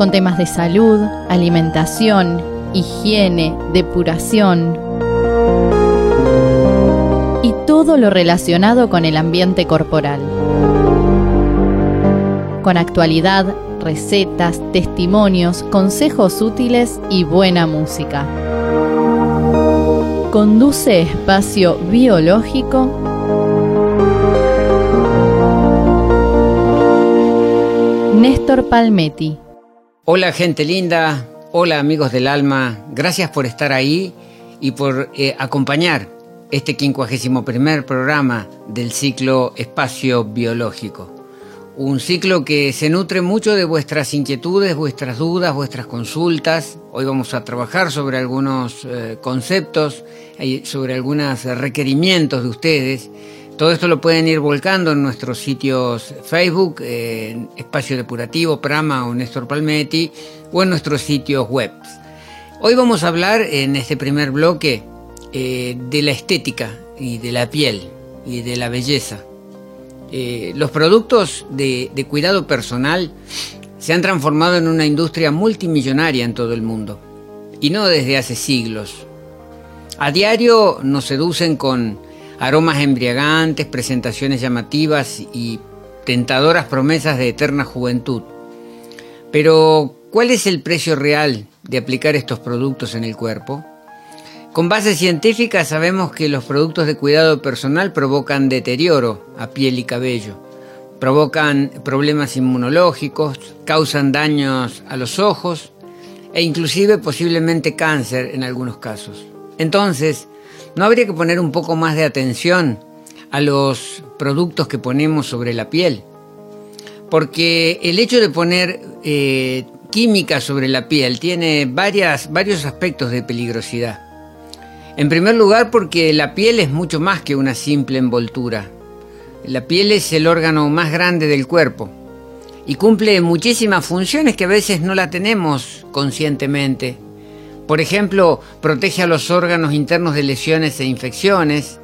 Con temas de salud, alimentación, higiene, depuración y todo lo relacionado con el ambiente corporal. Con actualidad, recetas, testimonios, consejos útiles y buena música. Conduce Espacio Biológico Néstor Palmetti. Hola gente linda, hola amigos del alma, gracias por estar ahí y por eh, acompañar este 51 programa del ciclo Espacio Biológico. Un ciclo que se nutre mucho de vuestras inquietudes, vuestras dudas, vuestras consultas. Hoy vamos a trabajar sobre algunos eh, conceptos, sobre algunos requerimientos de ustedes todo esto lo pueden ir volcando en nuestros sitios Facebook, Espacio Depurativo, Prama o Néstor Palmetti, o en nuestros sitios web. Hoy vamos a hablar en este primer bloque eh, de la estética y de la piel y de la belleza. Eh, los productos de cuidado personal se han transformado en una industria multimillonaria en todo el mundo, y no desde hace siglos. A diario nos seducen con aromas embriagantes, presentaciones llamativas y tentadoras promesas de eterna juventud. Pero, ¿cuál es el precio real de aplicar estos productos en el cuerpo? Con base científica sabemos que los productos de cuidado personal provocan deterioro a piel y cabello, provocan problemas inmunológicos, causan daños a los ojos e inclusive posiblemente cáncer en algunos casos. Entonces, ¿No habría que poner un poco más de atención a los productos que ponemos sobre la piel? Porque el hecho de poner eh, química sobre la piel tiene varias, varios aspectos de peligrosidad. En primer lugar, porque la piel es mucho más que una simple envoltura. La piel es el órgano más grande del cuerpo y cumple muchísimas funciones que a veces no la tenemos conscientemente por ejemplo, protege a los órganos internos de lesiones e infecciones,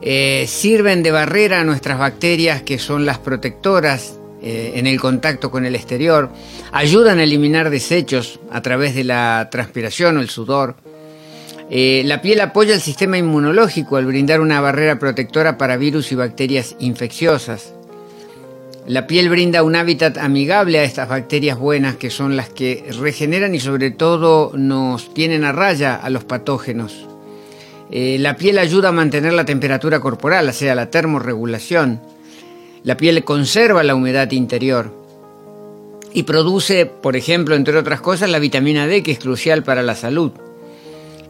eh, sirven de barrera a nuestras bacterias que son las protectoras eh, en el contacto con el exterior, ayudan a eliminar desechos a través de la transpiración o el sudor. Eh, la piel apoya el sistema inmunológico al brindar una barrera protectora para virus y bacterias infecciosas. La piel brinda un hábitat amigable a estas bacterias buenas que son las que regeneran y sobre todo nos tienen a raya a los patógenos. Eh, la piel ayuda a mantener la temperatura corporal, o sea, la termorregulación. La piel conserva la humedad interior y produce, por ejemplo, entre otras cosas, la vitamina D que es crucial para la salud.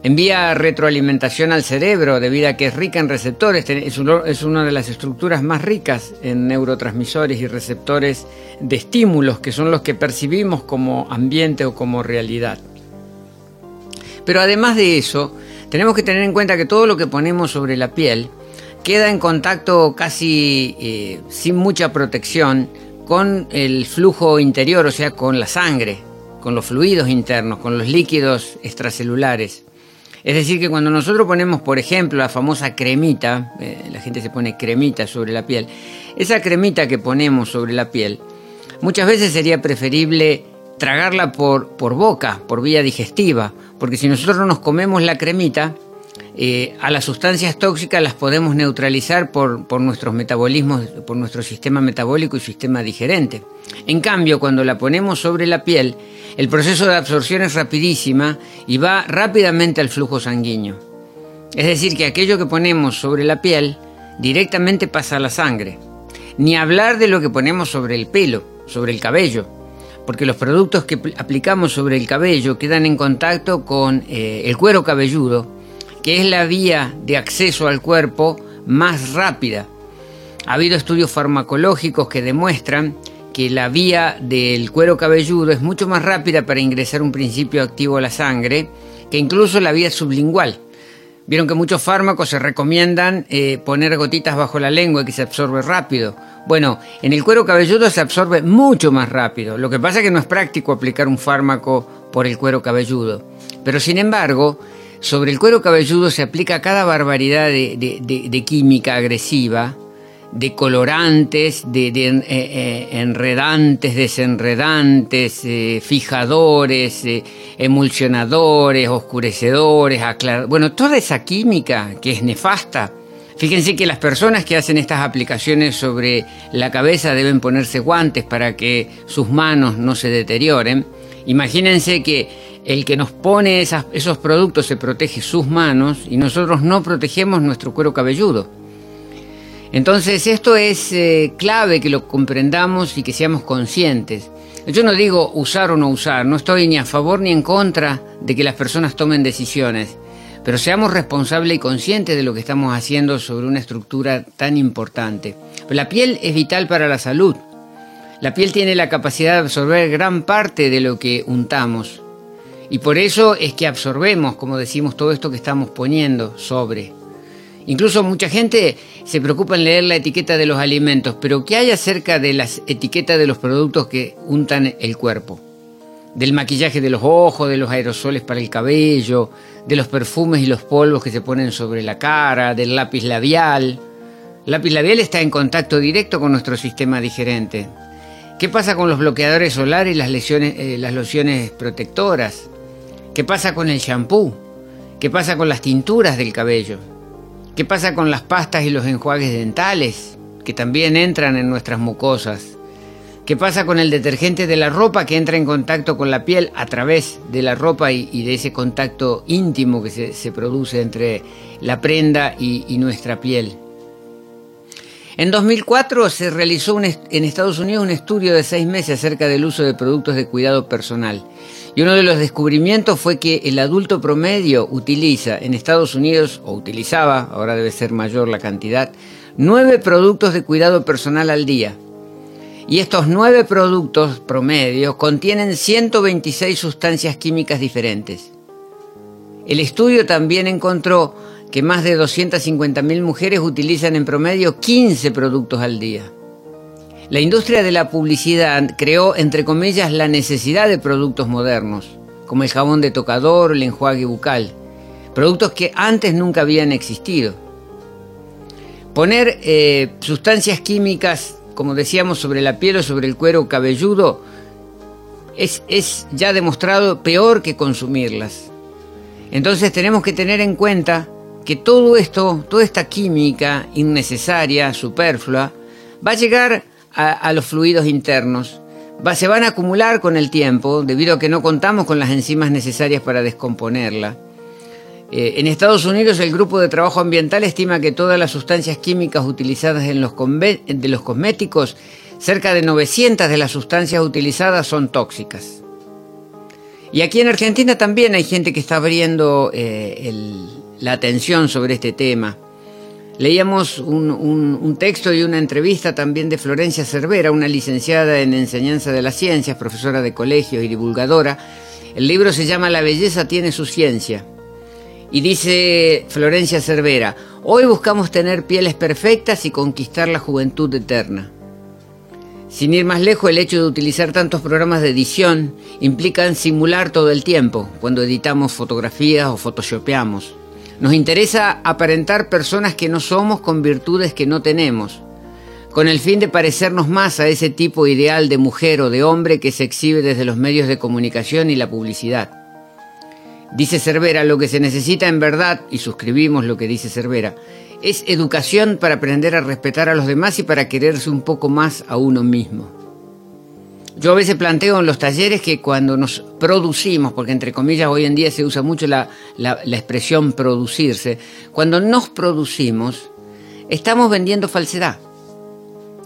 Envía retroalimentación al cerebro debido a que es rica en receptores, es, una de las estructuras más ricas en neurotransmisores y receptores de estímulos que son los que percibimos como ambiente o como realidad. Pero además de eso, tenemos que tener en cuenta que todo lo que ponemos sobre la piel queda en contacto casi eh, sin mucha protección con el flujo interior, o sea, con la sangre, con los fluidos internos, con los líquidos extracelulares. Es decir, que cuando nosotros ponemos, por ejemplo, la famosa cremita, eh, la gente se pone cremita sobre la piel, esa cremita que ponemos sobre la piel, muchas veces sería preferible tragarla por, por boca, por vía digestiva, porque si nosotros no nos comemos la cremita, eh, a las sustancias tóxicas las podemos neutralizar por, nuestros metabolismos, por nuestro sistema metabólico y sistema digerente. En cambio, cuando la ponemos sobre la piel, el proceso de absorción es rapidísima y va rápidamente al flujo sanguíneo. Es decir, que aquello que ponemos sobre la piel directamente pasa a la sangre. Ni hablar de lo que ponemos sobre el pelo, sobre el cabello, porque los productos que aplicamos sobre el cabello quedan en contacto con eh, el cuero cabelludo, que es la vía de acceso al cuerpo más rápida. Ha habido estudios farmacológicos que demuestran que la vía del cuero cabelludo es mucho más rápida para ingresar un principio activo a la sangre que incluso la vía sublingual. Vieron que muchos fármacos se recomiendan eh, poner gotitas bajo la lengua y que se absorbe rápido. Bueno, en el cuero cabelludo se absorbe mucho más rápido. Lo que pasa es que no es práctico aplicar un fármaco por el cuero cabelludo. Pero sin embargo, sobre el cuero cabelludo se aplica cada barbaridad de, química agresiva, de colorantes, de, eh, eh, enredantes, desenredantes, eh, fijadores, emulsionadores, oscurecedores, aclaradores. Bueno, toda esa química que es nefasta. Fíjense que las personas que hacen estas aplicaciones sobre la cabeza deben ponerse guantes para que sus manos no se deterioren. Imagínense que el que nos pone esos productos se protege sus manos y nosotros no protegemos nuestro cuero cabelludo. Entonces esto es eh, clave que lo comprendamos y que seamos conscientes. Yo no digo usar o no usar, no estoy ni a favor ni en contra de que las personas tomen decisiones, pero seamos responsables y conscientes de lo que estamos haciendo sobre una estructura tan importante. la piel es vital para la salud. La piel tiene la capacidad de absorber gran parte de lo que untamos. Y por eso es que absorbemos, como decimos, todo esto que estamos poniendo sobre. Incluso mucha gente se preocupa en leer la etiqueta de los alimentos, pero ¿qué hay acerca de las etiquetas de los productos que untan el cuerpo? Del maquillaje de los ojos, de los aerosoles para el cabello, de los perfumes y los polvos que se ponen sobre la cara, del lápiz labial. El lápiz labial está en contacto directo con nuestro sistema digerente. ¿Qué pasa con los bloqueadores solares y las, lesiones, eh, las lociones protectoras? ¿Qué pasa con el shampoo? ¿Qué pasa con las tinturas del cabello? ¿Qué pasa con las pastas y los enjuagues dentales que también entran en nuestras mucosas? ¿Qué pasa con el detergente de la ropa que entra en contacto con la piel a través de la ropa y, de ese contacto íntimo que se, produce entre la prenda y nuestra piel? En 2004 se realizó en Estados Unidos un estudio de seis meses acerca del uso de productos de cuidado personal. Y uno de los descubrimientos fue que el adulto promedio utiliza en Estados Unidos, o utilizaba, ahora debe ser mayor la cantidad, nueve productos de cuidado personal al día. Y estos nueve productos promedio contienen 126 sustancias químicas diferentes. El estudio también encontró que más de 250.000 mujeres utilizan en promedio 15 productos al día. La industria de la publicidad creó, entre comillas, la necesidad de productos modernos, como el jabón de tocador el enjuague bucal, productos que antes nunca habían existido. Poner eh, sustancias químicas, como decíamos, sobre la piel o sobre el cuero cabelludo es ya demostrado peor que consumirlas. Entonces tenemos que tener en cuenta que todo esto, toda esta química innecesaria, superflua, va a llegar a, los fluidos internos, se van a acumular con el tiempo debido a que no contamos con las enzimas necesarias para descomponerla. Eh, en Estados Unidos el Grupo de Trabajo Ambiental estima que todas las sustancias químicas utilizadas en los, de los cosméticos, cerca de 900 de las sustancias utilizadas son tóxicas. Y aquí en Argentina también hay gente que está abriendo eh, el, la atención sobre este tema. Leíamos un, texto y una entrevista también de Florencia Cervera, una licenciada en enseñanza de las ciencias, profesora de colegio y divulgadora. El libro se llama La belleza tiene su ciencia. Y dice Florencia Cervera, hoy buscamos tener pieles perfectas y conquistar la juventud eterna. Sin ir más lejos, el hecho de utilizar tantos programas de edición implica simular todo el tiempo, cuando editamos fotografías o photoshopeamos. Nos interesa aparentar personas que no somos con virtudes que no tenemos, con el fin de parecernos más a ese tipo ideal de mujer o de hombre que se exhibe desde los medios de comunicación y la publicidad. Dice Cervera, lo que se necesita en verdad, y suscribimos lo que dice Cervera, es educación para aprender a respetar a los demás y para quererse un poco más a uno mismo. Yo a veces planteo en los talleres que cuando nos producimos, porque entre comillas hoy en día se usa mucho la, expresión producirse, cuando nos producimos, estamos vendiendo falsedad.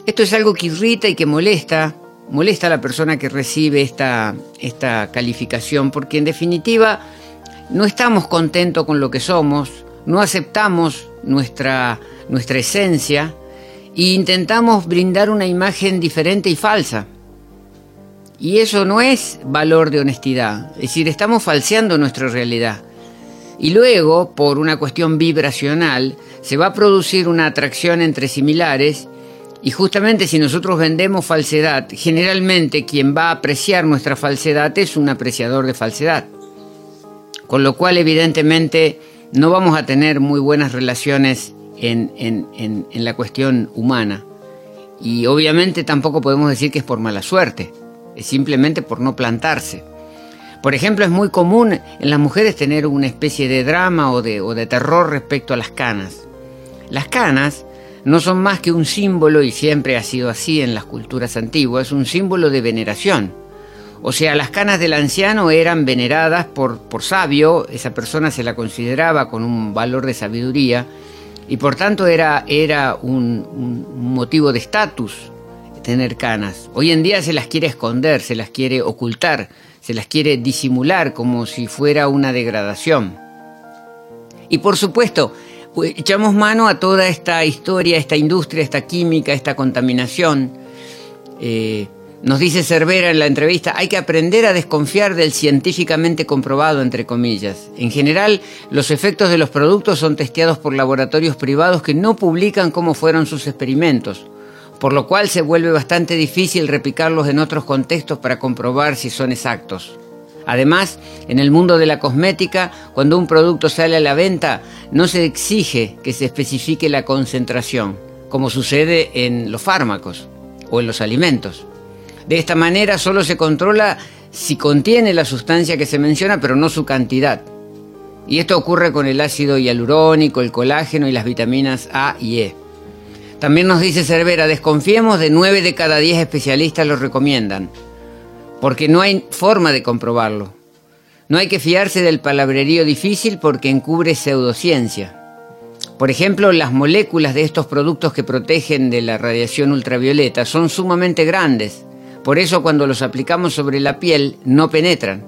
Esto es algo que irrita y que molesta, molesta a la persona que recibe esta, esta calificación, porque en definitiva no estamos contentos con lo que somos, no aceptamos nuestra, nuestra esencia e intentamos brindar una imagen diferente y falsa Y eso no es valor de honestidad, es decir, estamos falseando nuestra realidad. Y luego, por una cuestión vibracional, se va a producir una atracción entre similares y justamente si nosotros vendemos falsedad, generalmente quien va a apreciar nuestra falsedad es un apreciador de falsedad. Con lo cual, evidentemente, no vamos a tener muy buenas relaciones en, en, la cuestión humana. Y obviamente tampoco podemos decir que es por mala suerte, simplemente por no plantarse. Por ejemplo, es muy común en las mujeres tener una especie de drama o de, terror respecto a las canas. Las canas no son más que un símbolo, y siempre ha sido así en las culturas antiguas, un símbolo de veneración. O sea, las canas del anciano eran veneradas por, sabio, esa persona se la consideraba con un valor de sabiduría, y por tanto era, era un, un motivo de estatus tener canas. Hoy en día se las quiere esconder, se las quiere ocultar, se las quiere disimular como si fuera una degradación. Y por supuesto, pues, echamos mano a toda esta historia, esta industria, esta química, esta contaminación. Eh, nos dice Cervera en la entrevista, hay que aprender a desconfiar del científicamente comprobado, entre comillas. En general, los efectos de los productos son testeados por laboratorios privados que no publican cómo fueron sus experimentos, por lo cual se vuelve bastante difícil replicarlos en otros contextos para comprobar si son exactos. Además, en el mundo de la cosmética, cuando un producto sale a la venta, no se exige que se especifique la concentración, como sucede en los fármacos o en los alimentos. De esta manera solo se controla si contiene la sustancia que se menciona, pero no su cantidad. Y esto ocurre con el ácido hialurónico, el colágeno y las vitaminas A y E. También nos dice Cervera, desconfiemos de 9 de cada 10 especialistas lo recomiendan porque no hay forma de comprobarlo. No hay que fiarse del palabrerío difícil porque encubre pseudociencia. Por ejemplo, las moléculas de estos productos que protegen de la radiación ultravioleta son sumamente grandes, por eso cuando los aplicamos sobre la piel no penetran.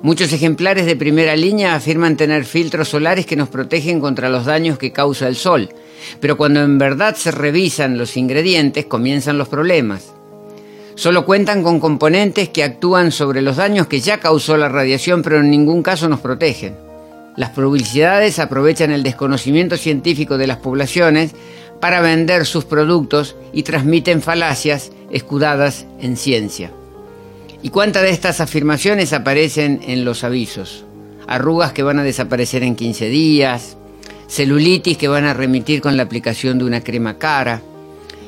Muchos ejemplares de primera línea afirman tener filtros solares que nos protegen contra los daños que causa el sol, pero cuando en verdad se revisan los ingredientes comienzan los problemas. Solo cuentan con componentes que actúan sobre los daños que ya causó la radiación, pero en ningún caso nos protegen. Las publicidades aprovechan el desconocimiento científico de las poblaciones para vender sus productos y transmiten falacias escudadas en ciencia. ¿Y cuántas de estas afirmaciones aparecen en los avisos? Arrugas que van a desaparecer en 15 días, celulitis que van a remitir con la aplicación de una crema cara,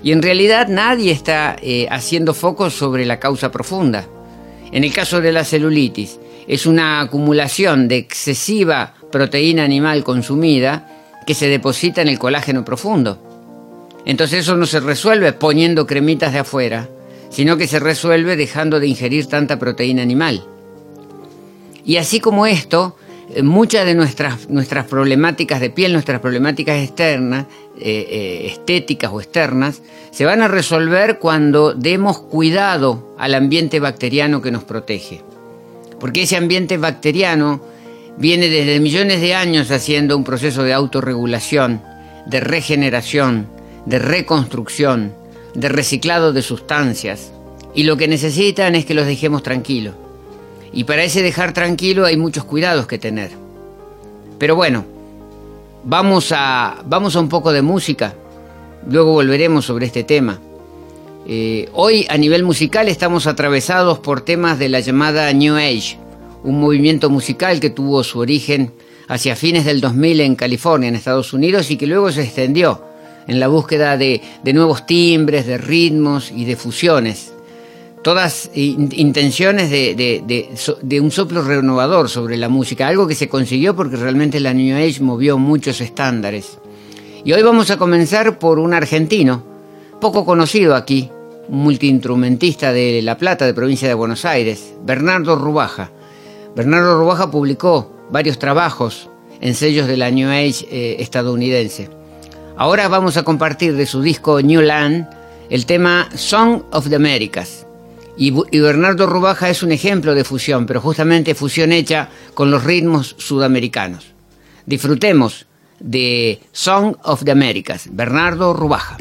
y en realidad nadie está eh, haciendo foco sobre la causa profunda. En el caso de la celulitis, es una acumulación de excesiva proteína animal consumida que se deposita en el colágeno profundo. Entonces eso no se resuelve poniendo cremitas de afuera, sino que se resuelve dejando de ingerir tanta proteína animal. Y así como esto, muchas de nuestras, nuestras problemáticas de piel, nuestras problemáticas externas, eh, eh, estéticas o externas, se van a resolver cuando demos cuidado al ambiente bacteriano que nos protege. Porque ese ambiente bacteriano viene desde millones de años haciendo un proceso de autorregulación, de regeneración, de reconstrucción, de reciclado de sustancias. Y lo que necesitan es que los dejemos tranquilos. Y para ese dejar tranquilo hay muchos cuidados que tener. Pero bueno, vamos a, vamos a un poco de música. Luego volveremos sobre este tema. Eh, hoy a nivel musical estamos atravesados por temas de la llamada New Age, un movimiento musical que tuvo su origen hacia fines del 2000 en California, en Estados Unidos, y que luego se extendió en la búsqueda de nuevos timbres, de ritmos y de fusiones todas intenciones de, un soplo renovador sobre la música, algo que se consiguió porque realmente la New Age movió muchos estándares. Y hoy vamos a comenzar por un argentino, poco conocido aquí, multiinstrumentista de La Plata, de provincia de Buenos Aires, Bernardo Rubaja. Bernardo Rubaja publicó varios trabajos en sellos de la New Age eh, estadounidense. Ahora vamos a compartir de su disco New Land el tema Song of the Americas. Y, Bernardo Rubaja es un ejemplo de fusión, pero justamente fusión hecha con los ritmos sudamericanos. Disfrutemos de Song of the Americas, Bernardo Rubaja.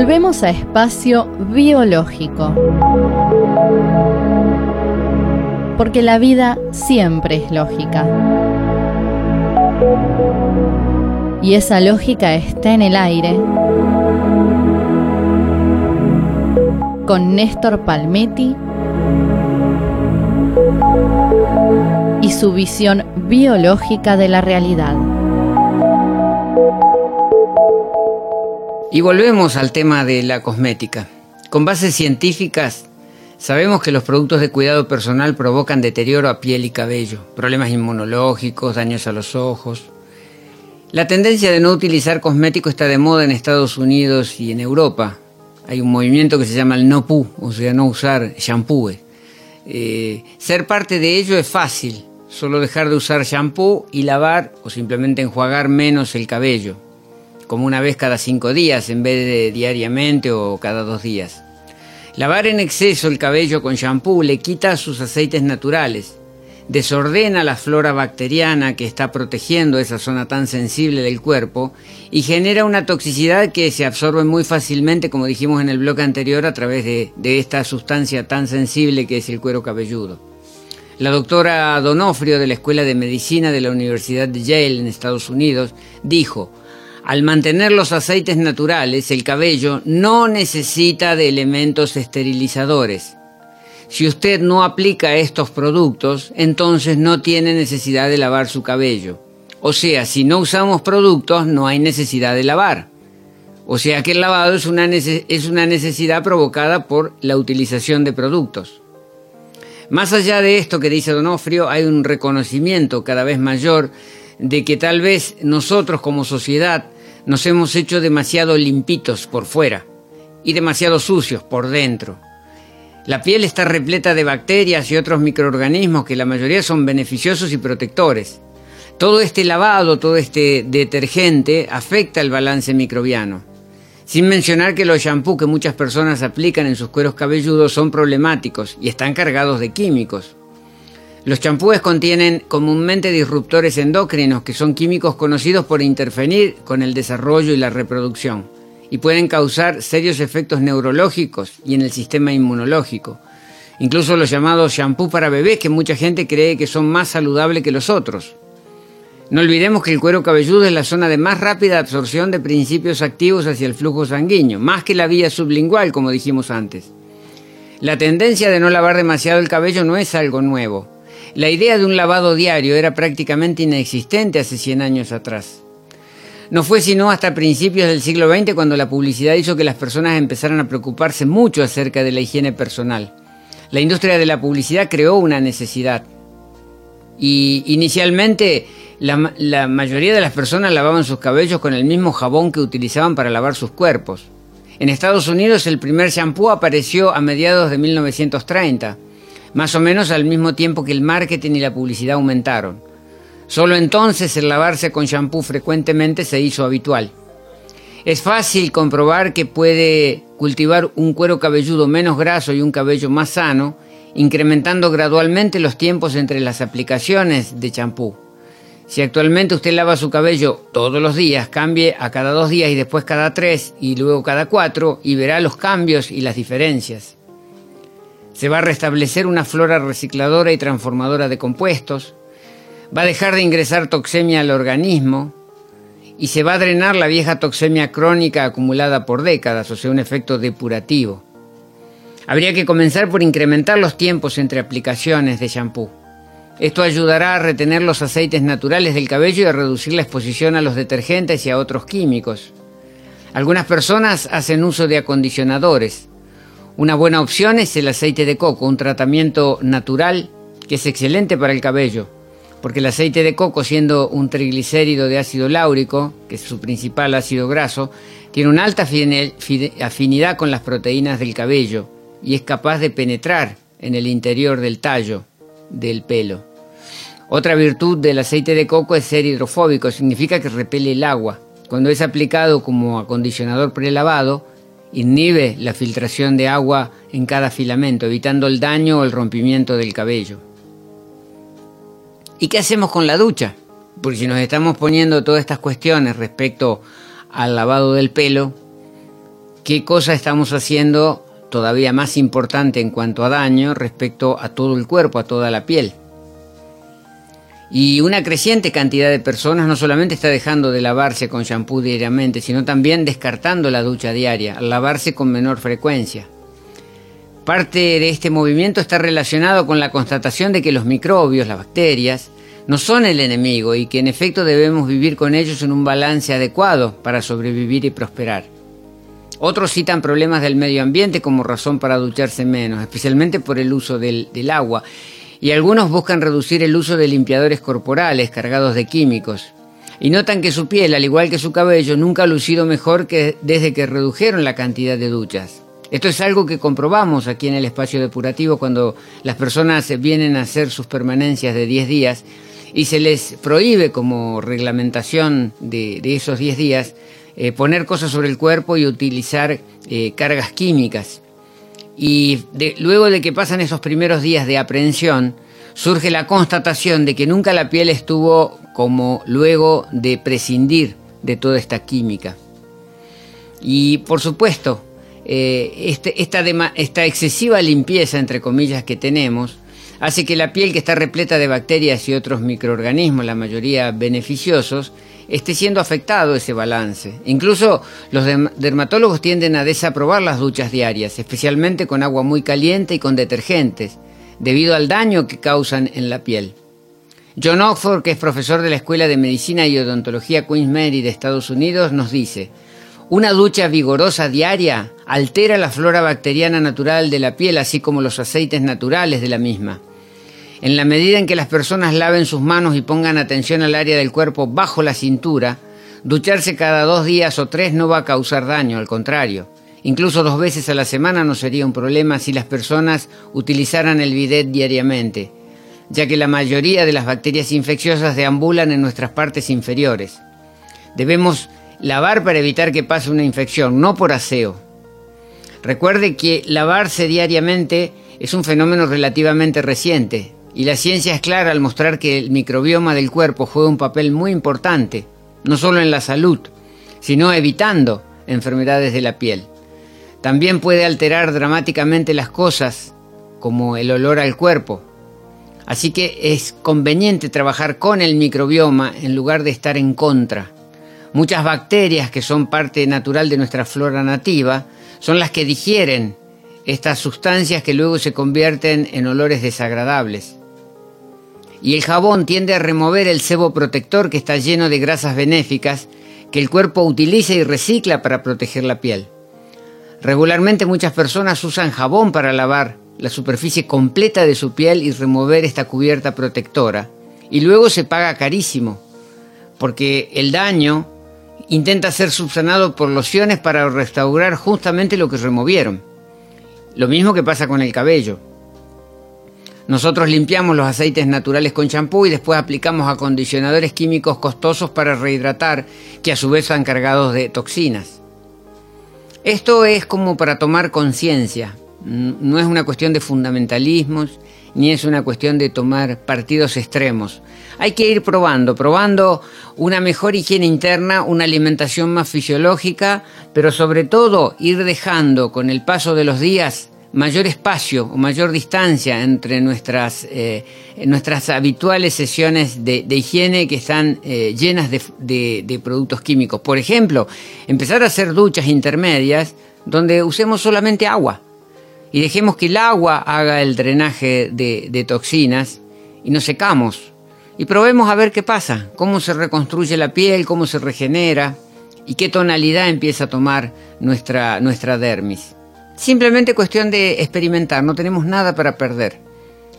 Volvemos a espacio biológico. Porque la vida siempre es lógica. Y esa lógica está en el aire. Con Néstor Palmetti y su visión biológica de la realidad. Y volvemos al tema de la cosmética. Con bases científicas, sabemos que los productos de cuidado personal provocan deterioro a piel y cabello, problemas inmunológicos, daños a los ojos. La tendencia de no utilizar cosmético está de moda en Estados Unidos y en Europa. Hay un movimiento que se llama el no pu, o sea, no usar shampoo. Eh, ser parte de ello es fácil, solo dejar de usar shampoo y lavar o simplemente enjuagar menos el cabello como una vez cada cinco días en vez de diariamente o cada dos días. Lavar en exceso el cabello con shampoo le quita sus aceites naturales, desordena la flora bacteriana que está protegiendo esa zona tan sensible del cuerpo y genera una toxicidad que se absorbe muy fácilmente, como dijimos en el bloque anterior, a través de, de esta sustancia tan sensible que es el cuero cabelludo. La doctora Donofrio de la Escuela de Medicina de la Universidad de Yale en Estados Unidos dijo, al mantener los aceites naturales, el cabello no necesita de elementos esterilizadores. Si usted no aplica estos productos, entonces no tiene necesidad de lavar su cabello. O sea, si no usamos productos, no hay necesidad de lavar. O sea que el lavado es una, es una necesidad provocada por la utilización de productos. Más allá de esto que dice Donofrio, hay un reconocimiento cada vez mayor de que tal vez nosotros como sociedad nos hemos hecho demasiado limpitos por fuera y demasiado sucios por dentro. La piel está repleta de bacterias y otros microorganismos que la mayoría son beneficiosos y protectores. Todo este lavado, todo este detergente afecta el balance microbiano. Sin mencionar que los shampoos que muchas personas aplican en sus cueros cabelludos son problemáticos y están cargados de químicos. Los champúes contienen comúnmente disruptores endocrinos, que son químicos conocidos por interferir con el desarrollo y la reproducción, y pueden causar serios efectos neurológicos y en el sistema inmunológico. Incluso los llamados champús para bebés, que mucha gente cree que son más saludables que los otros. No olvidemos que el cuero cabelludo es la zona de más rápida absorción de principios activos hacia el flujo sanguíneo, más que la vía sublingual, como dijimos antes. La tendencia de no lavar demasiado el cabello no es algo nuevo. La idea de un lavado diario era prácticamente inexistente hace 100 años atrás. No fue sino hasta principios del siglo XX cuando la publicidad hizo que las personas empezaran a preocuparse mucho acerca de la higiene personal. La industria de la publicidad creó una necesidad. Y inicialmente la, la, mayoría de las personas lavaban sus cabellos con el mismo jabón que utilizaban para lavar sus cuerpos. En Estados Unidos el primer shampoo apareció a mediados de 1930 más o menos al mismo tiempo que el marketing y la publicidad aumentaron. Solo entonces el lavarse con shampoo frecuentemente se hizo habitual. Es fácil comprobar que puede cultivar un cuero cabelludo menos graso y un cabello más sano, incrementando gradualmente los tiempos entre las aplicaciones de champú. Si actualmente usted lava su cabello todos los días, cambie a cada dos días y después cada tres y luego cada cuatro y verá los cambios y las diferencias. Se va a restablecer una flora recicladora y transformadora de compuestos. Va a dejar de ingresar toxemia al organismo y se va a drenar la vieja toxemia crónica acumulada por décadas, o sea, un efecto depurativo. Habría que comenzar por incrementar los tiempos entre aplicaciones de shampoo. Esto ayudará a retener los aceites naturales del cabello y a reducir la exposición a los detergentes y a otros químicos. Algunas personas hacen uso de acondicionadores, una buena opción es el aceite de coco, un tratamiento natural que es excelente para el cabello, porque el aceite de coco, siendo un triglicérido de ácido láurico, que es su principal ácido graso, tiene una alta afinidad con las proteínas del cabello y es capaz de penetrar en el interior del tallo del pelo. Otra virtud del aceite de coco es ser hidrofóbico, significa que repele el agua. Cuando es aplicado como acondicionador prelavado, inhibe la filtración de agua en cada filamento, evitando el daño o el rompimiento del cabello. ¿Y qué hacemos con la ducha? Porque si nos estamos poniendo todas estas cuestiones respecto al lavado del pelo, qué cosa estamos haciendo todavía más importante en cuanto a daño respecto a todo el cuerpo, a toda la piel. Y una creciente cantidad de personas no solamente está dejando de lavarse con shampoo diariamente, sino también descartando la ducha diaria, al lavarse con menor frecuencia. Parte de este movimiento está relacionado con la constatación de que los microbios, las bacterias, no son el enemigo y que en efecto debemos vivir con ellos en un balance adecuado para sobrevivir y prosperar. Otros citan problemas del medio ambiente como razón para ducharse menos, especialmente por el uso del, del agua y algunos buscan reducir el uso de limpiadores corporales cargados de químicos. Y notan que su piel, al igual que su cabello, nunca ha lucido mejor que desde que redujeron la cantidad de duchas. Esto es algo que comprobamos aquí en el espacio depurativo cuando las personas vienen a hacer sus permanencias de 10 días y se les prohíbe como reglamentación de, esos 10 días eh, poner cosas sobre el cuerpo y utilizar eh, cargas químicas. Y luego de que pasan esos primeros días de aprehensión, surge la constatación de que nunca la piel estuvo como luego de prescindir de toda esta química. Y por supuesto, eh, este, esta, esta excesiva limpieza, entre comillas, que tenemos, hace que la piel que está repleta de bacterias y otros microorganismos, la mayoría beneficiosos, esté siendo afectado ese balance. Incluso los dermatólogos tienden a desaprobar las duchas diarias, especialmente con agua muy caliente y con detergentes, debido al daño que causan en la piel. John Oxford, que es profesor de la Escuela de Medicina y Odontología Queen's Mary de Estados Unidos, nos dice, una ducha vigorosa diaria altera la flora bacteriana natural de la piel, así como los aceites naturales de la misma. En la medida en que las personas laven sus manos y pongan atención al área del cuerpo bajo la cintura, ducharse cada dos días o tres no va a causar daño, al contrario. Incluso dos veces a la semana no sería un problema si las personas utilizaran el bidet diariamente, ya que la mayoría de las bacterias infecciosas deambulan en nuestras partes inferiores. Debemos lavar para evitar que pase una infección, no por aseo. Recuerde que lavarse diariamente es un fenómeno relativamente reciente, y la ciencia es clara al mostrar que el microbioma del cuerpo juega un papel muy importante, no solo en la salud, sino evitando enfermedades de la piel. También puede alterar dramáticamente las cosas, como el olor al cuerpo. Así que es conveniente trabajar con el microbioma en lugar de estar en contra. Muchas bacterias que son parte natural de nuestra flora nativa son las que digieren estas sustancias que luego se convierten en olores desagradables y el jabón tiende a remover el sebo protector que está lleno de grasas benéficas que el cuerpo utiliza y recicla para proteger la piel. Regularmente muchas personas usan jabón para lavar la superficie completa de su piel y remover esta cubierta protectora. Y luego se paga carísimo, porque el daño intenta ser subsanado por lociones para restaurar justamente lo que removieron. Lo mismo que pasa con el cabello. Nosotros limpiamos los aceites naturales con champú y después aplicamos acondicionadores químicos costosos para rehidratar, que a su vez están cargados de toxinas. Esto es como para tomar conciencia, no es una cuestión de fundamentalismos, ni es una cuestión de tomar partidos extremos. Hay que ir probando, probando una mejor higiene interna, una alimentación más fisiológica, pero sobre todo ir dejando con el paso de los días mayor espacio o mayor distancia entre nuestras, eh, nuestras habituales sesiones de, higiene que están eh, llenas de, productos químicos. Por ejemplo, empezar a hacer duchas intermedias donde usemos solamente agua y dejemos que el agua haga el drenaje de, toxinas y nos secamos. Y probemos a ver qué pasa, cómo se reconstruye la piel, cómo se regenera y qué tonalidad empieza a tomar nuestra, nuestra dermis. Simplemente cuestión de experimentar, no tenemos nada para perder.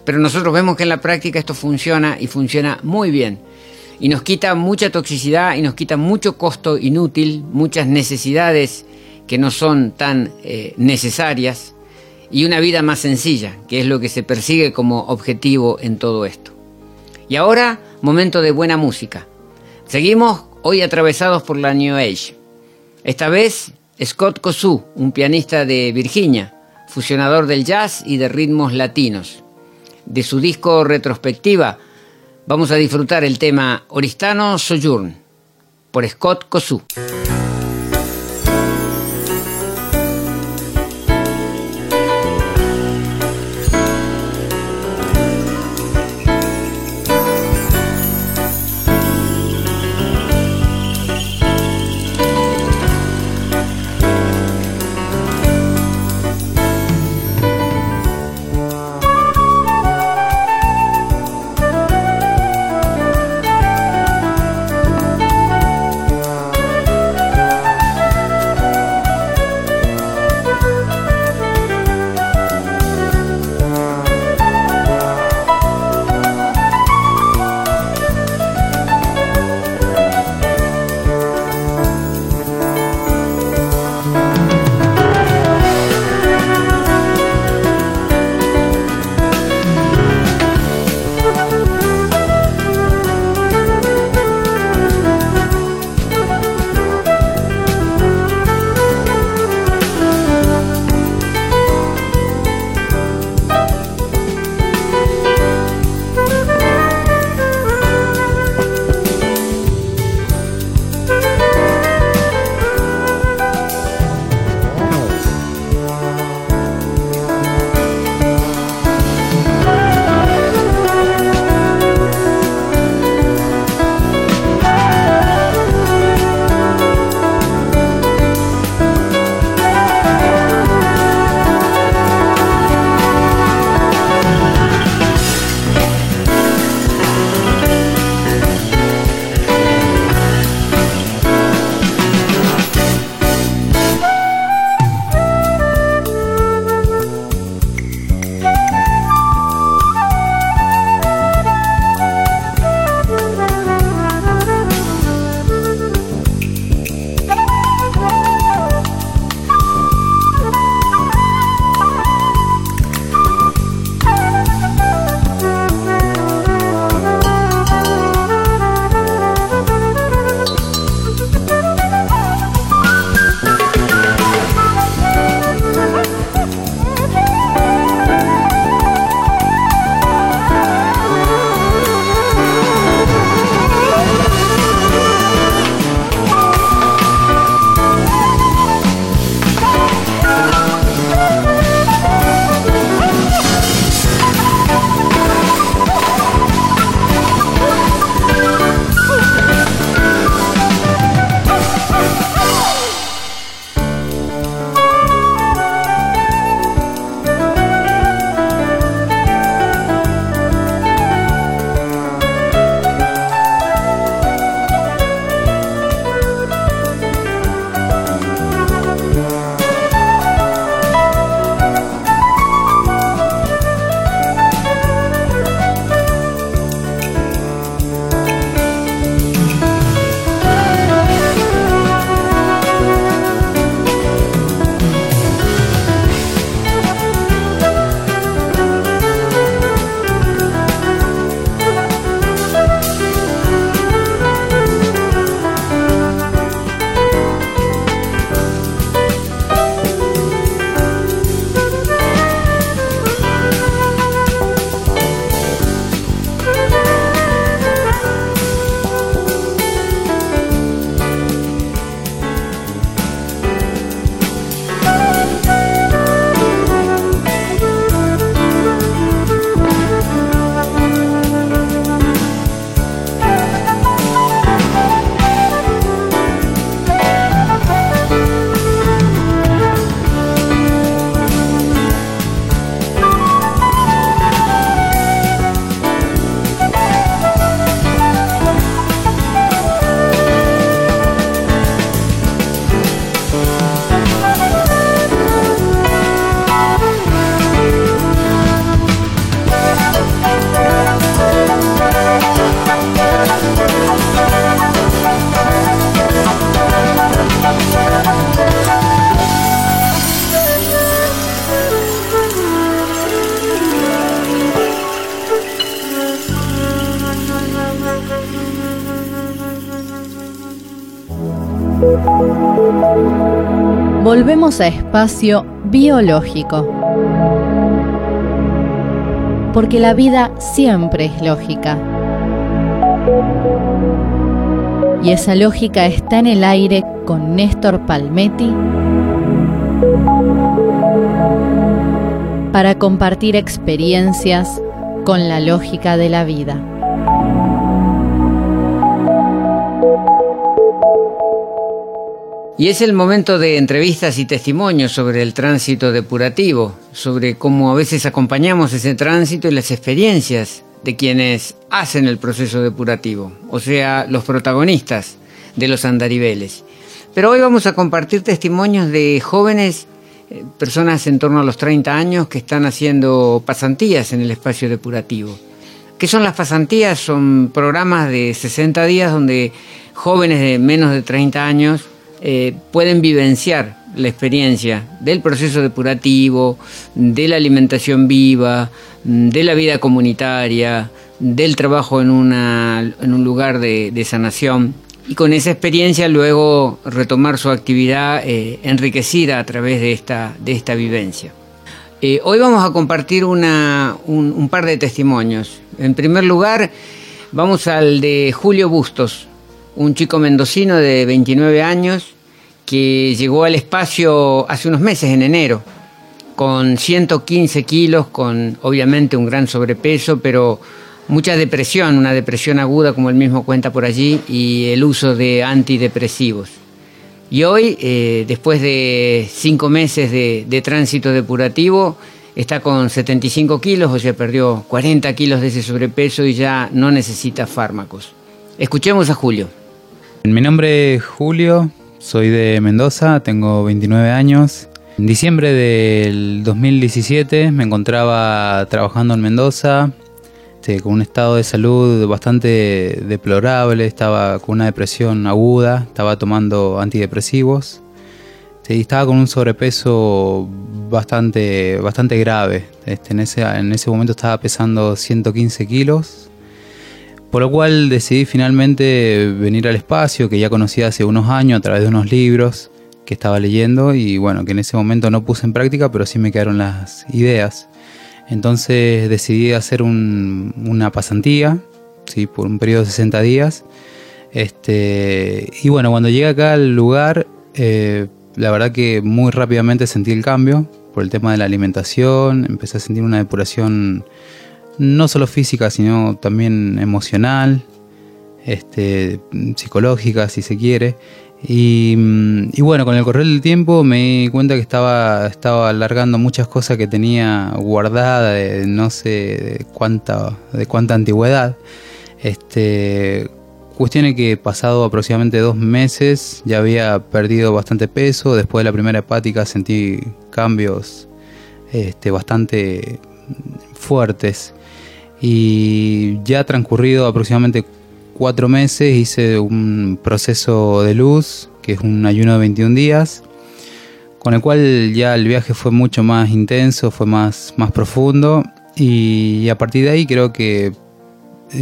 Pero nosotros vemos que en la práctica esto funciona y funciona muy bien. Y nos quita mucha toxicidad y nos quita mucho costo inútil, muchas necesidades que no son tan eh, necesarias y una vida más sencilla, que es lo que se persigue como objetivo en todo esto. Y ahora, momento de buena música. Seguimos hoy atravesados por la New Age. Esta vez Scott Kosu, un pianista de Virginia, fusionador del jazz y de ritmos latinos. De su disco retrospectiva vamos a disfrutar el tema Oristano Sojourn por Scott Kosu. Volvemos a espacio biológico. Porque la vida siempre es lógica. Y esa lógica está en el aire con Néstor Palmetti para compartir experiencias con la lógica de la vida. Y es el momento de entrevistas y testimonios sobre el tránsito depurativo, sobre cómo a veces acompañamos ese tránsito y las experiencias de quienes hacen el proceso depurativo, o sea, los protagonistas de los andariveles. Pero hoy vamos a compartir testimonios de jóvenes, eh, personas en torno a los 30 años que están haciendo pasantías en el espacio depurativo. ¿Qué son las pasantías? Son programas de 60 días donde jóvenes de menos de 30 años eh, pueden vivenciar la experiencia del proceso depurativo, de la alimentación viva, de la vida comunitaria, del trabajo en, un lugar de, sanación y con esa experiencia luego retomar su actividad eh, enriquecida a través de esta, vivencia. Eh, hoy vamos a compartir un par de testimonios. En primer lugar, vamos al de Julio Bustos, un chico mendocino de 29 años que llegó al espacio hace unos meses, en enero, con 115 kilos, con obviamente un gran sobrepeso, pero mucha depresión, una depresión aguda como él mismo cuenta por allí, y el uso de antidepresivos. Y hoy, eh, después de cinco meses de, de, tránsito depurativo, está con 75 kilos, o sea, perdió 40 kilos de ese sobrepeso y ya no necesita fármacos. Escuchemos a Julio. Mi nombre es Julio, soy de Mendoza, tengo 29 años. En diciembre del 2017 me encontraba trabajando en Mendoza este, con un estado de salud bastante deplorable, estaba con una depresión aguda, estaba tomando antidepresivos este, y estaba con un sobrepeso bastante, bastante grave. Este, en, ese, en ese momento estaba pesando 115 kilos por lo cual decidí finalmente venir al espacio que ya conocía hace unos años a través de unos libros que estaba leyendo y bueno, que en ese momento no puse en práctica, pero sí me quedaron las ideas. Entonces decidí hacer una pasantía, ¿sí? por un periodo de 60 días. Este, y bueno, cuando llegué acá al lugar, eh, la verdad que muy rápidamente sentí el cambio por el tema de la alimentación, empecé a sentir una depuración no solo física, sino también emocional, este, psicológica, si se quiere. Y, mm, bueno, con el correr del tiempo me di cuenta que estaba, estaba alargando muchas cosas que tenía guardadas de no sé de cuánta, de cuánta antigüedad. Este, cuestión que pasado aproximadamente dos meses ya había perdido bastante peso. Después de la primera hepática sentí cambios este, bastante fuertes. Y ya transcurrido aproximadamente cuatro meses hice un proceso de luz, que es un ayuno de 21 días, con el cual ya el viaje fue mucho más intenso, fue más, más profundo y, a partir de ahí creo que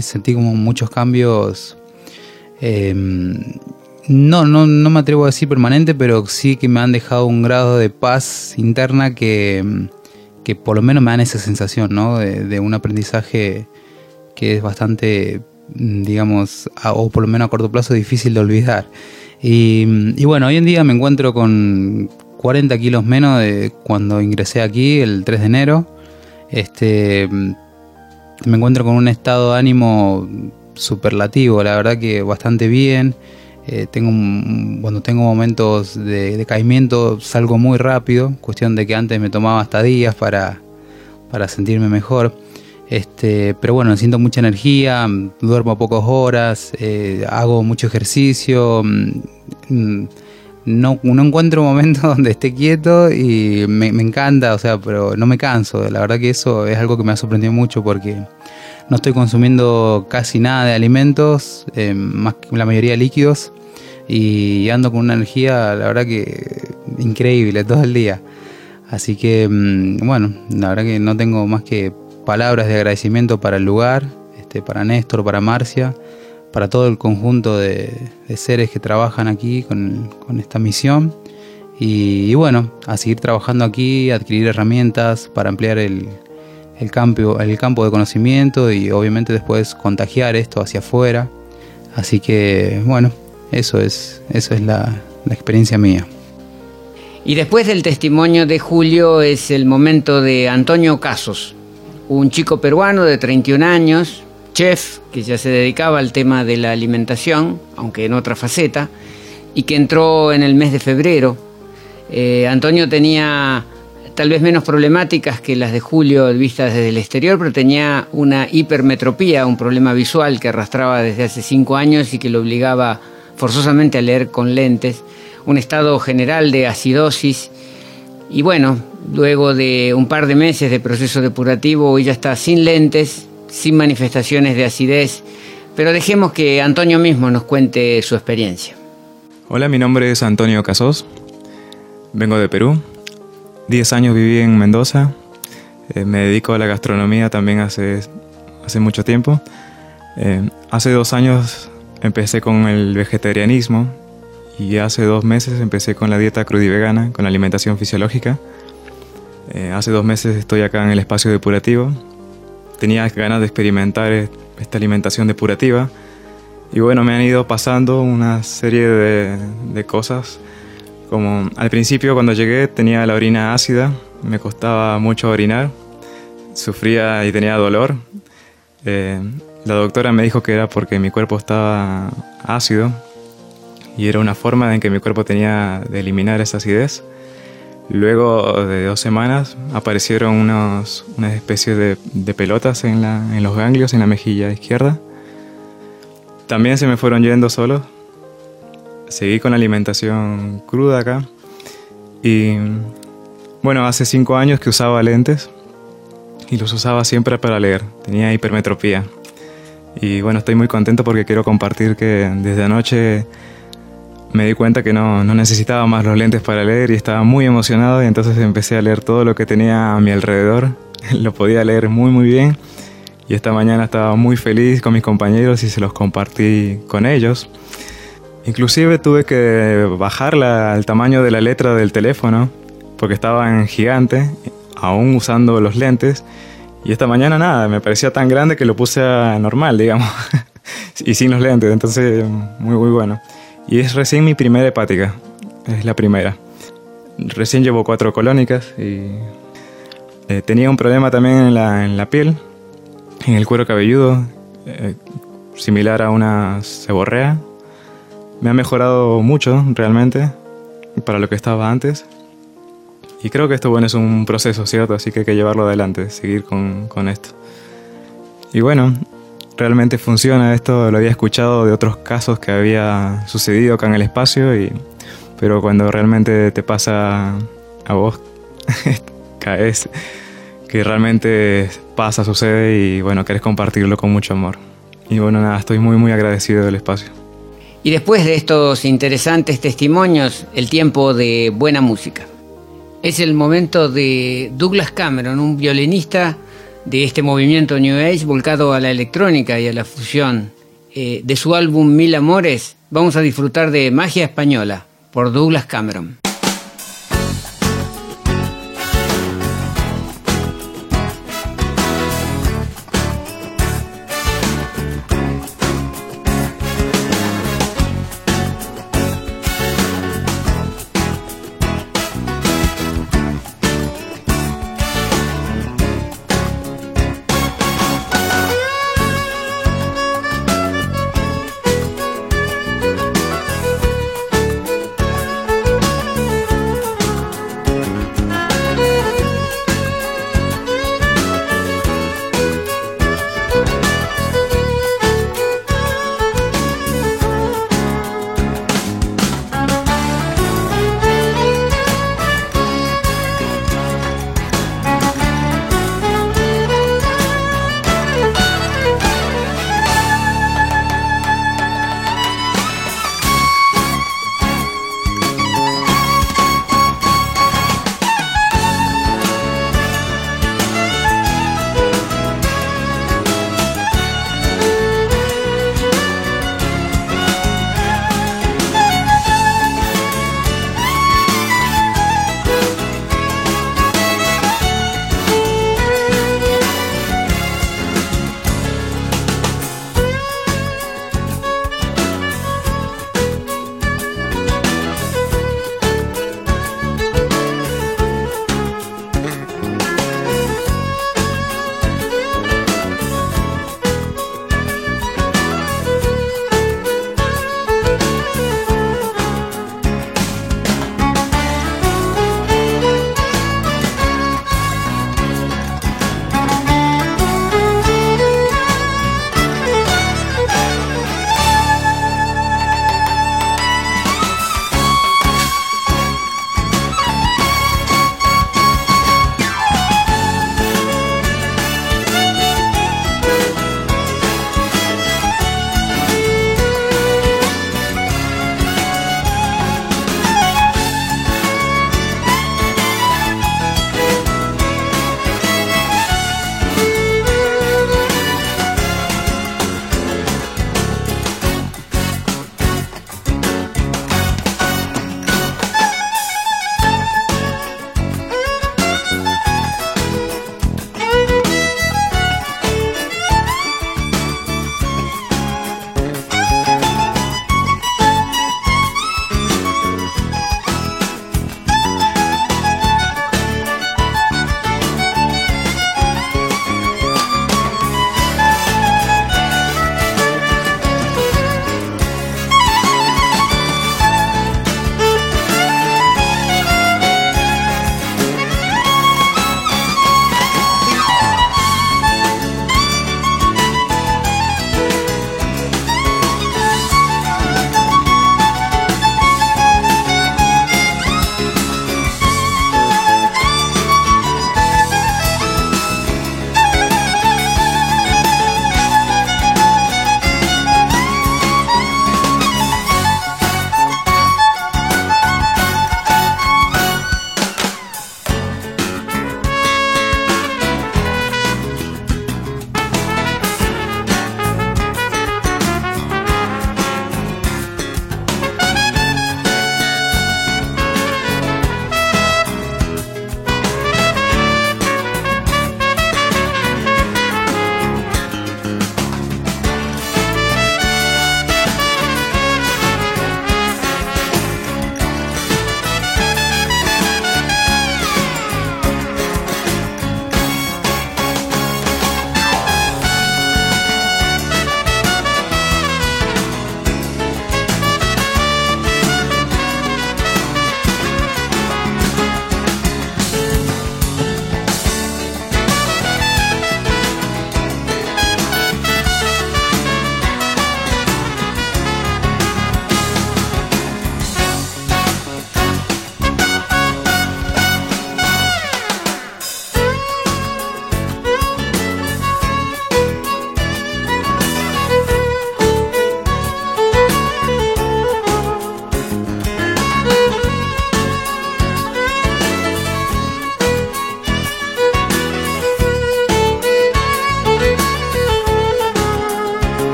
sentí como muchos cambios. Em, no, no, no me atrevo a decir permanente, pero sí que me han dejado un grado de paz interna que, que por lo menos me dan esa sensación, ¿no? De, un aprendizaje que es bastante, mm, digamos, o por lo menos a corto plazo difícil de olvidar. Y, bueno, hoy en día me encuentro con 40 kilos menos de cuando ingresé aquí el 3 de enero. Este, me encuentro con un estado de ánimo superlativo, la verdad que bastante bien. Eh, tengo cuando tengo momentos de, caimiento salgo muy rápido, cuestión de que antes me tomaba hasta días para, para sentirme mejor. Este, pero bueno, siento mucha energía, duermo pocas horas, eh, hago mucho ejercicio, mm, mm, no, no encuentro un momento donde esté quieto y me, encanta, o sea, pero no me canso. La verdad que eso es algo que me ha sorprendido mucho porque no estoy consumiendo casi nada de alimentos, eh, más que la mayoría líquidos y ando con una energía, la verdad que increíble todo el día. Así que, mm, bueno, la verdad que no tengo más que palabras de agradecimiento para el lugar, este, para Néstor, para Marcia, para todo el conjunto de, seres que trabajan aquí con, esta misión. Y, bueno, a seguir trabajando aquí, adquirir herramientas para ampliar el, campo, el campo de conocimiento y obviamente después contagiar esto hacia afuera. Así que bueno, eso es, eso es la, la experiencia mía. Y después del testimonio de Julio es el momento de Antonio Casos, un chico peruano de 31 años, chef, que ya se dedicaba al tema de la alimentación, aunque en otra faceta, y que entró en el mes de febrero. Eh, Antonio tenía tal vez menos problemáticas que las de Julio vistas desde el exterior, pero tenía una hipermetropía, un problema visual que arrastraba desde hace cinco años y que lo obligaba forzosamente a leer con lentes, un estado general de acidosis. Y bueno, luego de un par de meses de proceso depurativo, ya está sin lentes, sin manifestaciones de acidez, pero dejemos que Antonio mismo nos cuente su experiencia. Hola, mi nombre es Antonio Casos, vengo de Perú, Diez años viví en Mendoza, eh, me dedico a la gastronomía también hace, hace mucho tiempo. Eh, hace dos años empecé con el vegetarianismo y hace dos meses empecé con la dieta crudivegana, con la alimentación fisiológica. Eh, hace dos meses estoy acá en el espacio depurativo. Tenía ganas de experimentar esta alimentación depurativa y bueno, me han ido pasando una serie de, cosas. Como al principio cuando llegué tenía la orina ácida, me costaba mucho orinar, sufría y tenía dolor. Eh, la doctora me dijo que era porque mi cuerpo estaba ácido, y era una forma en que mi cuerpo tenía de eliminar esa acidez. Luego de dos semanas aparecieron unos, una especie de, pelotas en, los ganglios, en la mejilla izquierda. También se me fueron yendo solos. Seguí con la alimentación cruda acá. Y bueno, hace cinco años que usaba lentes y los usaba siempre para leer. Tenía hipermetropía. Y bueno, estoy muy contento porque quiero compartir que desde anoche me di cuenta que no, no, necesitaba más los lentes para leer y estaba muy emocionado y entonces empecé a leer todo lo que tenía a mi alrededor. lo podía leer muy muy bien y esta mañana estaba muy feliz con mis compañeros y se los compartí con ellos. Inclusive tuve que bajarla al tamaño de la letra del teléfono porque estaba en gigante, aún usando los lentes. Y esta mañana nada, me parecía tan grande que lo puse a normal, digamos. y sin los lentes, entonces muy muy bueno. Y es recién mi primera hepática, es la primera. Recién llevo cuatro colónicas y eh, tenía un problema también en la, en la, piel, en el cuero cabelludo, eh, similar a una seborrea. Me ha mejorado mucho realmente para lo que estaba antes. Y creo que esto bueno es un proceso, ¿cierto? Así que hay que llevarlo adelante, seguir con, con esto. Y bueno, realmente funciona esto, lo había escuchado de otros casos que había sucedido acá en el espacio, y, pero cuando realmente te pasa a vos, caes, que realmente pasa, sucede y bueno, querés compartirlo con mucho amor. Y bueno, nada, estoy muy muy agradecido del espacio. Y después de estos interesantes testimonios, el tiempo de buena música. Es el momento de Douglas Cameron, un violinista de este movimiento New Age volcado a la electrónica y a la fusión. Eh, de su álbum Mil Amores, vamos a disfrutar de Magia Española por Douglas Cameron.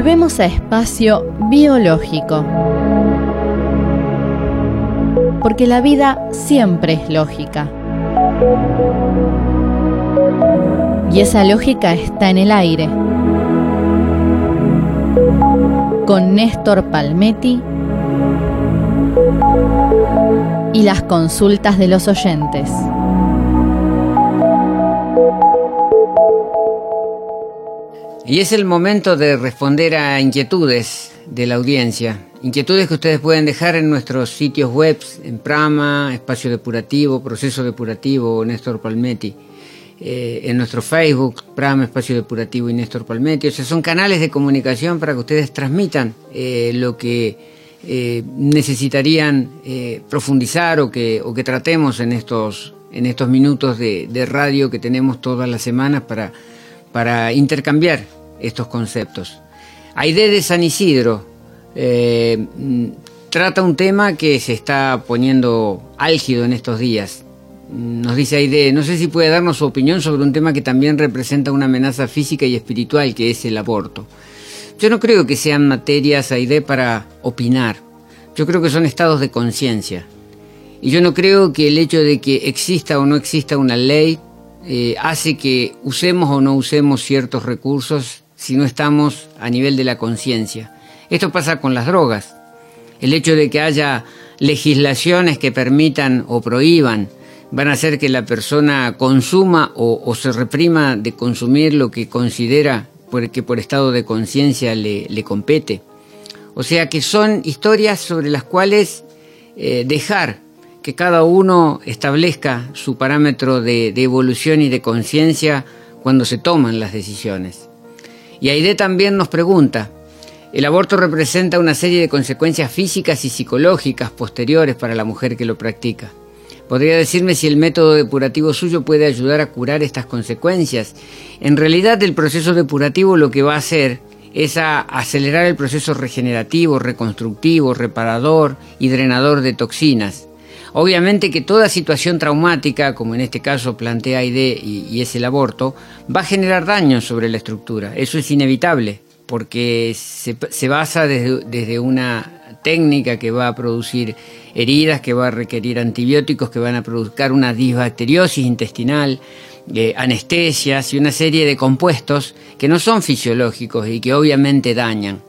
Volvemos a espacio biológico. Porque la vida siempre es lógica. Y esa lógica está en el aire. Con Néstor Palmetti y las consultas de los oyentes. Y es el momento de responder a inquietudes de la audiencia. Inquietudes que ustedes pueden dejar en nuestros sitios web, en Prama, Espacio Depurativo, Proceso Depurativo, Néstor Palmetti. Eh, en nuestro Facebook, Prama, Espacio Depurativo y Néstor Palmetti. O sea, son canales de comunicación para que ustedes transmitan eh, lo que eh, necesitarían profundizar o que, o que tratemos en estos, en estos minutos de, de radio que tenemos todas las semanas para, para intercambiar estos conceptos. Aide de San Isidro eh, trata un tema que se está poniendo álgido en estos días. Nos dice Aide, no sé si puede darnos su opinión sobre un tema que también representa una amenaza física y espiritual, que es el aborto. Yo no creo que sean materias, Aide, para opinar. Yo creo que son estados de conciencia. Y yo no creo que el hecho de que exista o no exista una ley eh, hace que usemos o no usemos ciertos recursos si no estamos a nivel de la conciencia. Esto pasa con las drogas. El hecho de que haya legislaciones que permitan o prohíban van a hacer que la persona consuma o, se reprima de consumir lo que considera que por estado de conciencia le, compete. O sea que son historias sobre las cuales eh, dejar que cada uno establezca su parámetro de evolución y de conciencia cuando se toman las decisiones. Y Aide también nos pregunta, el aborto representa una serie de consecuencias físicas y psicológicas posteriores para la mujer que lo practica. ¿Podría decirme si el método depurativo suyo puede ayudar a curar estas consecuencias? En realidad el proceso depurativo lo que va a hacer es acelerar el proceso regenerativo, reconstructivo, reparador y drenador de toxinas. Obviamente que toda situación traumática, como en este caso plantea ID y, es el aborto, va a generar daños sobre la estructura. Eso es inevitable, porque se, basa desde, una técnica que va a producir heridas, que va a requerir antibióticos, que van a provocar una disbacteriosis intestinal, eh, anestesias y una serie de compuestos que no son fisiológicos y que obviamente dañan.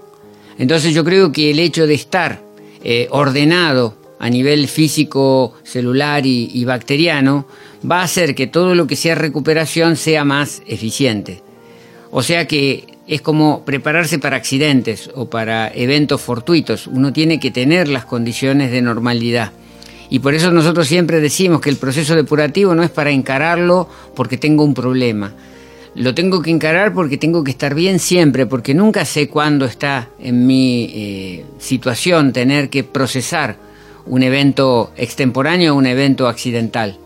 Entonces yo creo que el hecho de estar eh, ordenado a nivel físico, celular y, bacteriano, va a hacer que todo lo que sea recuperación sea más eficiente. O sea que es como prepararse para accidentes o para eventos fortuitos. Uno tiene que tener las condiciones de normalidad. Y por eso nosotros siempre decimos que el proceso depurativo no es para encararlo porque tengo un problema. Lo tengo que encarar porque tengo que estar bien siempre, porque nunca sé cuándo está en mi eh, situación tener que procesar un evento extemporáneo o un evento accidental.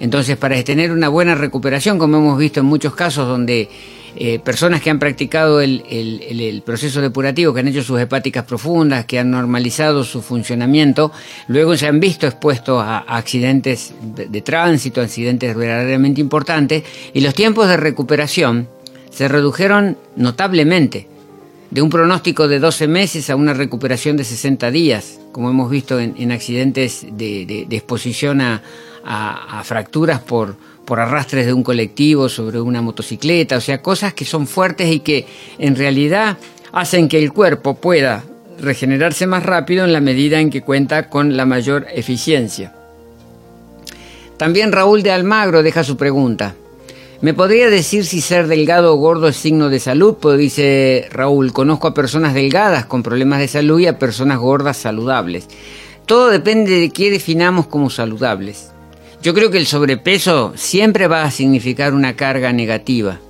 Entonces, para tener una buena recuperación, como hemos visto en muchos casos donde eh, personas que han practicado el, proceso depurativo, que han hecho sus hepáticas profundas, que han normalizado su funcionamiento, luego se han visto expuestos a, accidentes de, de tránsito, accidentes verdaderamente importantes, y los tiempos de recuperación se redujeron notablemente de un pronóstico de 12 meses a una recuperación de 60 días, como hemos visto en, accidentes de, exposición a, fracturas por, por arrastres de un colectivo sobre una motocicleta, o sea, cosas que son fuertes y que en realidad hacen que el cuerpo pueda regenerarse más rápido en la medida en que cuenta con la mayor eficiencia. También Raúl de Almagro deja su pregunta. ¿Me podría decir si ser delgado o gordo es signo de salud? Pues dice Raúl, conozco a personas delgadas con problemas de salud y a personas gordas saludables. Todo depende de qué definamos como saludables. Yo creo que el sobrepeso siempre va a significar una carga negativa.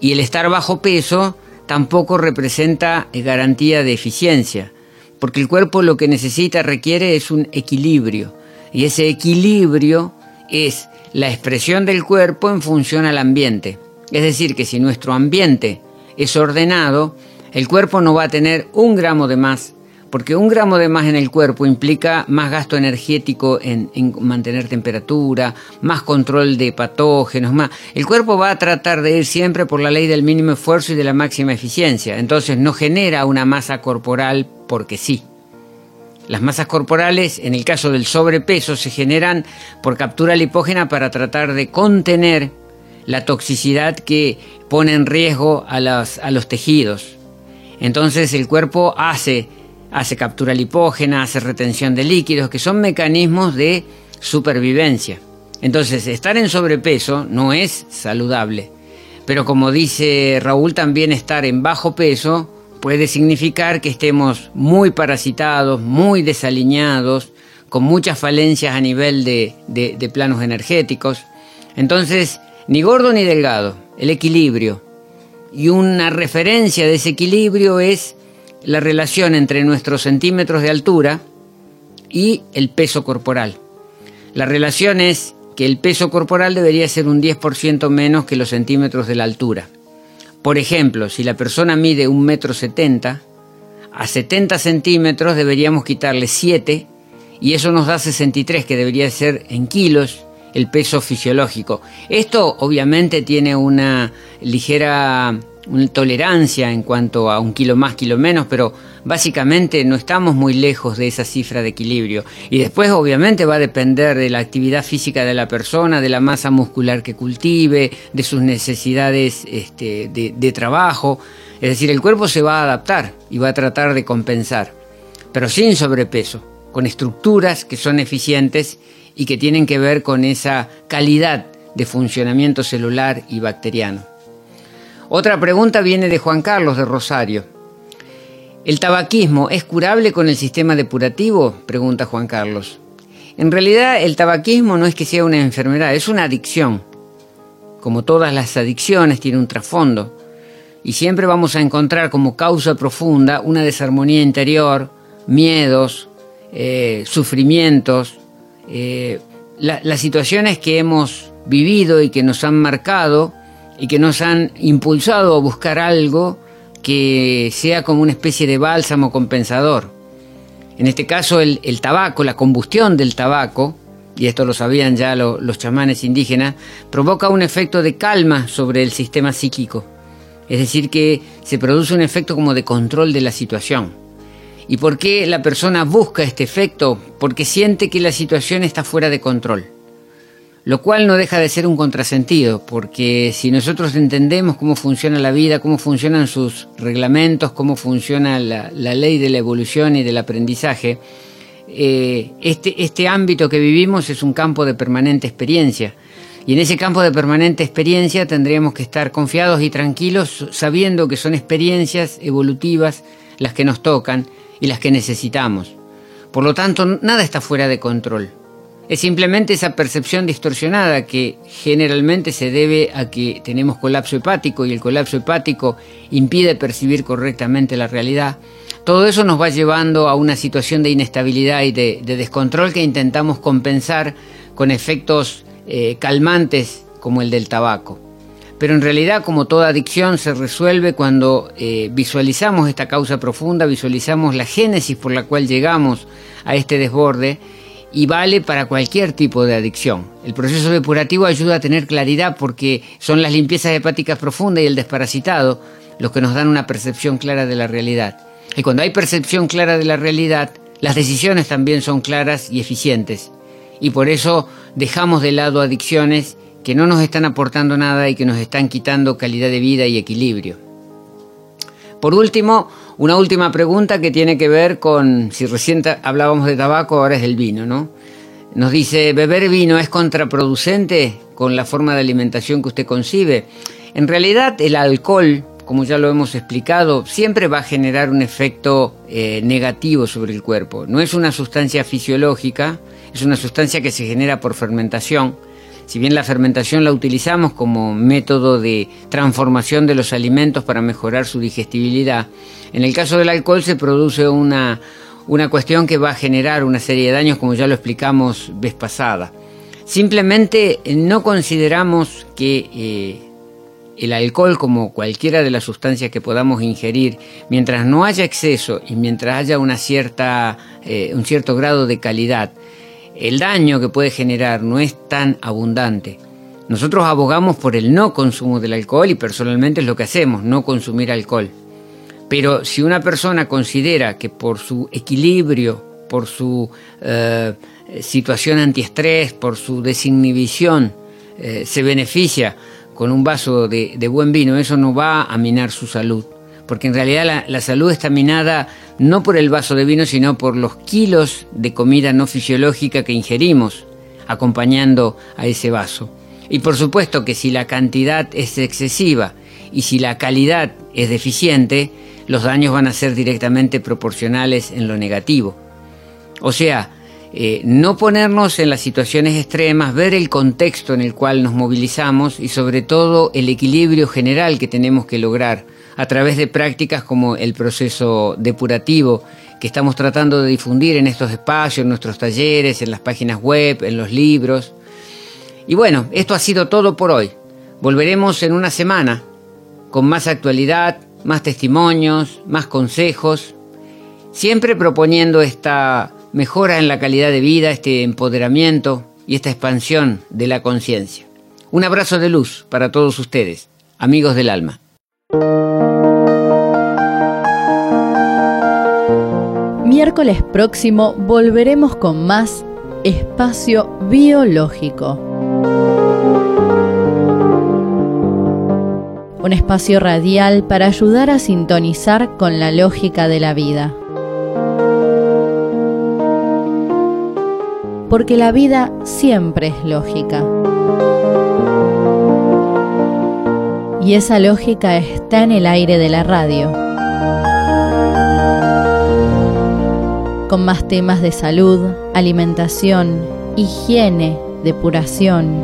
Y el estar bajo peso tampoco representa garantía de eficiencia, porque el cuerpo lo que necesita, requiere es un equilibrio. Y ese equilibrio es la expresión del cuerpo en función al ambiente. Es decir, que si nuestro ambiente es ordenado, el cuerpo no va a tener un gramo de más, porque un gramo de más en el cuerpo implica más gasto energético en, mantener temperatura, más control de patógenos, más. El cuerpo va a tratar de ir siempre por la ley del mínimo esfuerzo y de la máxima eficiencia. Entonces no genera una masa corporal porque sí. Las masas corporales, en el caso del sobrepeso, se generan por captura lipógena para tratar de contener la toxicidad que pone en riesgo a los tejidos. Entonces el cuerpo hace hace captura lipógena, hace retención de líquidos, que son mecanismos de supervivencia. Entonces, estar en sobrepeso no es saludable. Pero como dice Raúl, también estar en bajo peso puede significar que estemos muy parasitados, muy desaliñados, con muchas falencias a nivel de, de planos energéticos. Entonces, ni gordo ni delgado, el equilibrio. Y una referencia de ese equilibrio es la relación entre nuestros centímetros de altura y el peso corporal. La relación es que el peso corporal debería ser un 10% menos que los centímetros de la altura. Por ejemplo, si la persona mide un metro setenta, a 70 centímetros deberíamos quitarle 7 y eso nos da 63, que debería ser en kilos el peso fisiológico. Esto obviamente tiene una ligera una tolerancia en cuanto a un kilo más, kilo menos, pero básicamente no estamos muy lejos de esa cifra de equilibrio. Y después obviamente va a depender de la actividad física de la persona, de la masa muscular que cultive, de sus necesidades este, de, de trabajo. Es decir, el cuerpo se va a adaptar y va a tratar de compensar, pero sin sobrepeso, con estructuras que son eficientes y que tienen que ver con esa calidad de funcionamiento celular y bacteriano. Otra pregunta viene de Juan Carlos de Rosario. ¿El tabaquismo es curable con el sistema depurativo? Pregunta Juan Carlos. En realidad el tabaquismo no es que sea una enfermedad, es una adicción. Como todas las adicciones tiene un trasfondo. Y siempre vamos a encontrar como causa profunda una desarmonía interior, miedos, eh, sufrimientos, eh, las situaciones que hemos vivido y que nos han marcado y que nos han impulsado a buscar algo que sea como una especie de bálsamo compensador. En este caso el, tabaco, la combustión del tabaco, y esto lo sabían ya los chamanes indígenas, provoca un efecto de calma sobre el sistema psíquico. Es decir, que se produce un efecto como de control de la situación. ¿Y por qué la persona busca este efecto? Porque siente que la situación está fuera de control lo cual no deja de ser un contrasentido, porque si nosotros entendemos cómo funciona la vida, cómo funcionan sus reglamentos, cómo funciona la, ley de la evolución y del aprendizaje, eh, este, este ámbito que vivimos es un campo de permanente experiencia. Y en ese campo de permanente experiencia tendríamos que estar confiados y tranquilos sabiendo que son experiencias evolutivas las que nos tocan y las que necesitamos. Por lo tanto, nada está fuera de control. Es simplemente esa percepción distorsionada que generalmente se debe a que tenemos colapso hepático y el colapso hepático impide percibir correctamente la realidad. Todo eso nos va llevando a una situación de inestabilidad y de, descontrol que intentamos compensar con efectos eh, calmantes como el del tabaco. Pero en realidad, como toda adicción, se resuelve cuando eh, visualizamos esta causa profunda, visualizamos la génesis por la cual llegamos a este desborde y vale para cualquier tipo de adicción. El proceso depurativo ayuda a tener claridad porque son las limpiezas hepáticas profundas y el desparasitado los que nos dan una percepción clara de la realidad. Y cuando hay percepción clara de la realidad, las decisiones también son claras y eficientes. Y por eso dejamos de lado adicciones que no nos están aportando nada y que nos están quitando calidad de vida y equilibrio. Por último, una última pregunta que tiene que ver con, si recién hablábamos de tabaco, ahora es del vino, ¿no? Nos dice, ¿beber vino es contraproducente con la forma de alimentación que usted concibe? En realidad el alcohol, como ya lo hemos explicado, siempre va a generar un efecto eh, negativo sobre el cuerpo. No es una sustancia fisiológica, es una sustancia que se genera por fermentación si bien la fermentación la utilizamos como método de transformación de los alimentos para mejorar su digestibilidad, en el caso del alcohol se produce una, cuestión que va a generar una serie de daños como ya lo explicamos vez pasada. Simplemente eh, no consideramos que eh, el alcohol, como cualquiera de las sustancias que podamos ingerir, mientras no haya exceso y mientras haya una cierta, eh, un cierto grado de calidad, el daño que puede generar no es tan abundante. Nosotros abogamos por el no consumo del alcohol y personalmente es lo que hacemos, no consumir alcohol. Pero si una persona considera que por su equilibrio, por su eh, situación antiestrés, por su desinhibición, eh, se beneficia con un vaso de, buen vino, eso no va a minar su salud. Porque en realidad la, salud está minada no por el vaso de vino, sino por los kilos de comida no fisiológica que ingerimos acompañando a ese vaso. Y por supuesto que si la cantidad es excesiva y si la calidad es deficiente, los daños van a ser directamente proporcionales en lo negativo. O sea, eh, no ponernos en las situaciones extremas, ver el contexto en el cual nos movilizamos y sobre todo el equilibrio general que tenemos que lograr a través de prácticas como el proceso depurativo que estamos tratando de difundir en estos espacios, en nuestros talleres, en las páginas web, en los libros. Y bueno, esto ha sido todo por hoy. Volveremos en una semana con más actualidad, más testimonios, más consejos, siempre proponiendo esta mejora en la calidad de vida, este empoderamiento y esta expansión de la conciencia. Un abrazo de luz para todos ustedes, amigos del alma. Miércoles próximo volveremos con más espacio biológico. Un espacio radial para ayudar a sintonizar con la lógica de la vida. porque la vida siempre es lógica. Y esa lógica está en el aire de la radio. Con más temas de salud, alimentación, higiene, depuración.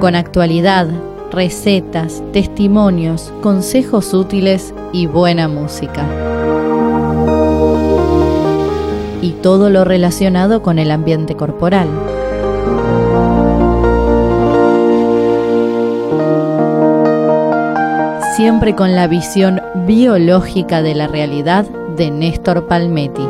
Con actualidad, recetas, testimonios, consejos útiles y buena música y todo lo relacionado con el ambiente corporal. Siempre con la visión biológica de la realidad de Néstor Palmetti.